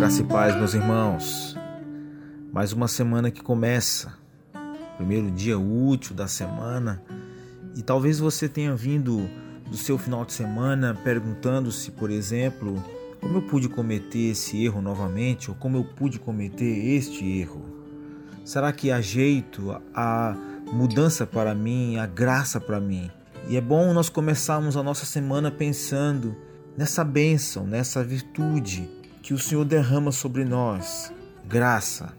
Graça e paz, meus irmãos. Mais uma semana que começa, primeiro dia útil da semana, e talvez você tenha vindo do seu final de semana perguntando-se, por exemplo, como eu pude cometer esse erro novamente ou como eu pude cometer este erro. Será que há jeito, há mudança para mim, há graça para mim? E é bom nós começarmos a nossa semana pensando nessa bênção, nessa virtude que o Senhor derrama sobre nós graça.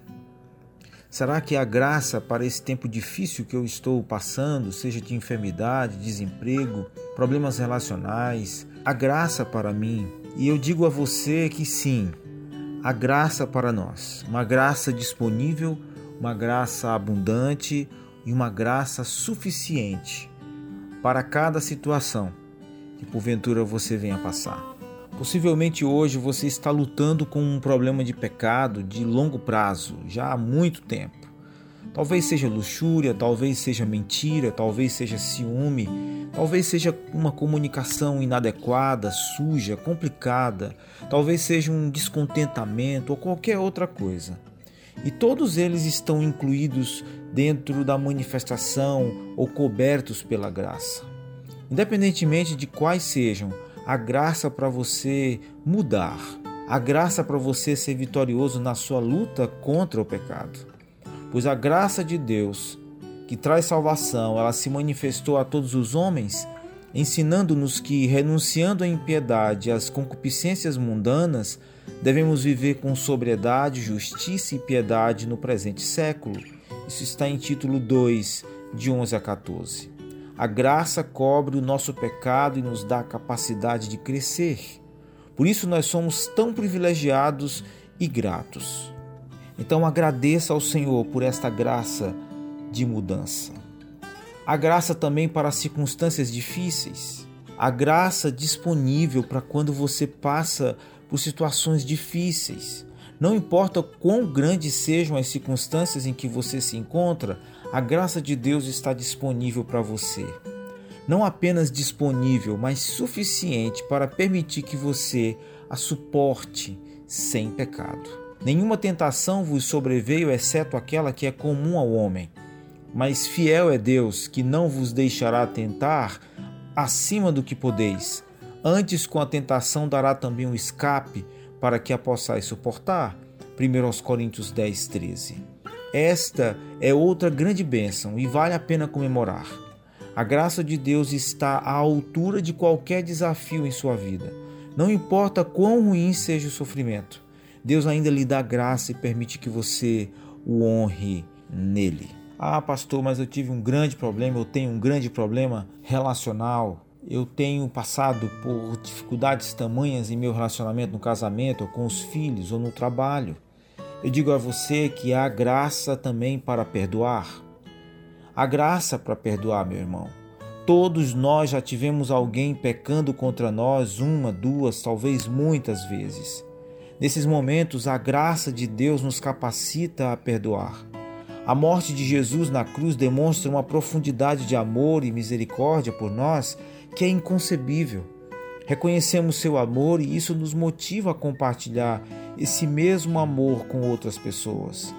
Será que a graça para esse tempo difícil que eu estou passando, seja de enfermidade, desemprego, problemas relacionais, a graça para mim? E eu digo a você que sim, a graça para nós, uma graça disponível, uma graça abundante e uma graça suficiente para cada situação que porventura você venha passar. Possivelmente hoje você está lutando com um problema de pecado de longo prazo, já há muito tempo. Talvez seja luxúria, talvez seja mentira, talvez seja ciúme, talvez seja uma comunicação inadequada, suja, complicada, talvez seja um descontentamento ou qualquer outra coisa. E todos eles estão incluídos dentro da manifestação ou cobertos pela graça. Independentemente de quais sejam, a graça para você mudar, a graça para você ser vitorioso na sua luta contra o pecado. Pois a graça de Deus, que traz salvação, ela se manifestou a todos os homens, ensinando-nos que, renunciando à impiedade às concupiscências mundanas, devemos viver com sobriedade, justiça e piedade no presente século. Isso está em título 2, de 11 a 14. A graça cobre o nosso pecado e nos dá a capacidade de crescer. Por isso nós somos tão privilegiados e gratos. Então agradeça ao Senhor por esta graça de mudança. A graça também para circunstâncias difíceis. A graça disponível para quando você passa por situações difíceis. Não importa quão grandes sejam as circunstâncias em que você se encontra, a graça de Deus está disponível para você. Não apenas disponível, mas suficiente para permitir que você a suporte sem pecado. Nenhuma tentação vos sobreveio exceto aquela que é comum ao homem. Mas fiel é Deus, que não vos deixará tentar acima do que podeis. Antes, com a tentação, dará também um escape para que a possais suportar. 1 Coríntios 10, 13. Esta é outra grande bênção e vale a pena comemorar. A graça de Deus está à altura de qualquer desafio em sua vida. Não importa quão ruim seja o sofrimento, Deus ainda lhe dá graça e permite que você o honre nele. Ah, pastor, mas eu tive um grande problema, eu tenho um grande problema relacional eu tenho passado por dificuldades tamanhas em meu relacionamento no casamento, ou com os filhos, ou no trabalho. Eu digo a você que há graça também para perdoar. Há graça para perdoar, meu irmão. Todos nós já tivemos alguém pecando contra nós uma, duas, talvez muitas vezes. Nesses momentos, a graça de Deus nos capacita a perdoar. A morte de Jesus na cruz demonstra uma profundidade de amor e misericórdia por nós que é inconcebível. Reconhecemos seu amor e isso nos motiva a compartilhar esse mesmo amor com outras pessoas.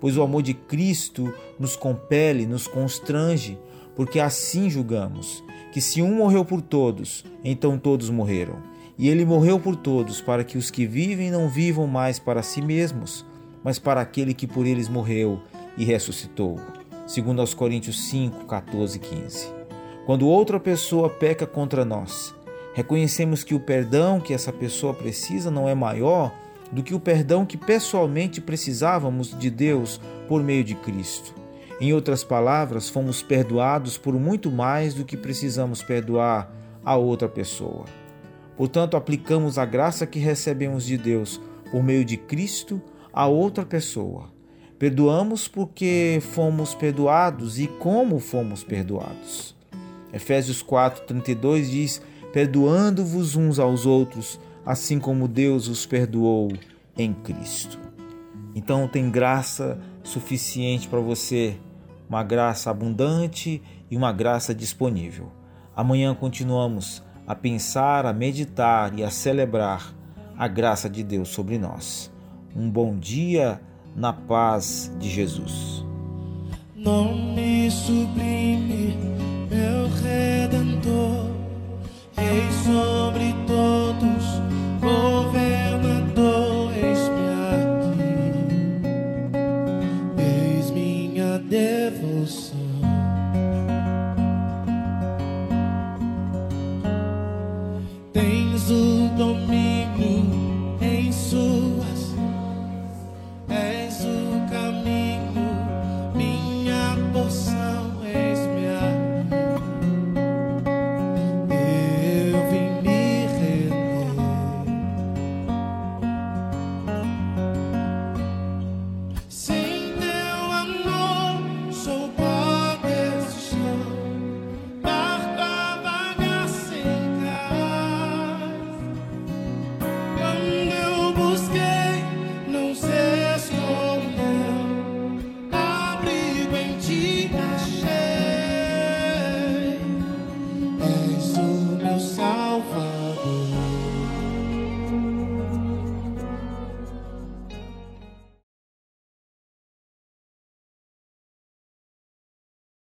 Pois o amor de Cristo nos compele, nos constrange, porque assim julgamos que se um morreu por todos, então todos morreram. E ele morreu por todos, para que os que vivem não vivam mais para si mesmos, mas para aquele que por eles morreu e ressuscitou. Segundo aos Coríntios 5, 14 e 15. Quando outra pessoa peca contra nós, reconhecemos que o perdão que essa pessoa precisa não é maior do que o perdão que pessoalmente precisávamos de Deus por meio de Cristo. Em outras palavras, fomos perdoados por muito mais do que precisamos perdoar a outra pessoa. Portanto, aplicamos a graça que recebemos de Deus por meio de Cristo a outra pessoa. Perdoamos porque fomos perdoados e como fomos perdoados. Efésios 4:32 diz: "Perdoando-vos uns aos outros, assim como Deus os perdoou em Cristo". Então tem graça suficiente para você, uma graça abundante e uma graça disponível. Amanhã continuamos a pensar, a meditar e a celebrar a graça de Deus sobre nós. Um bom dia na paz de Jesus. Não me sublime, Devil's song.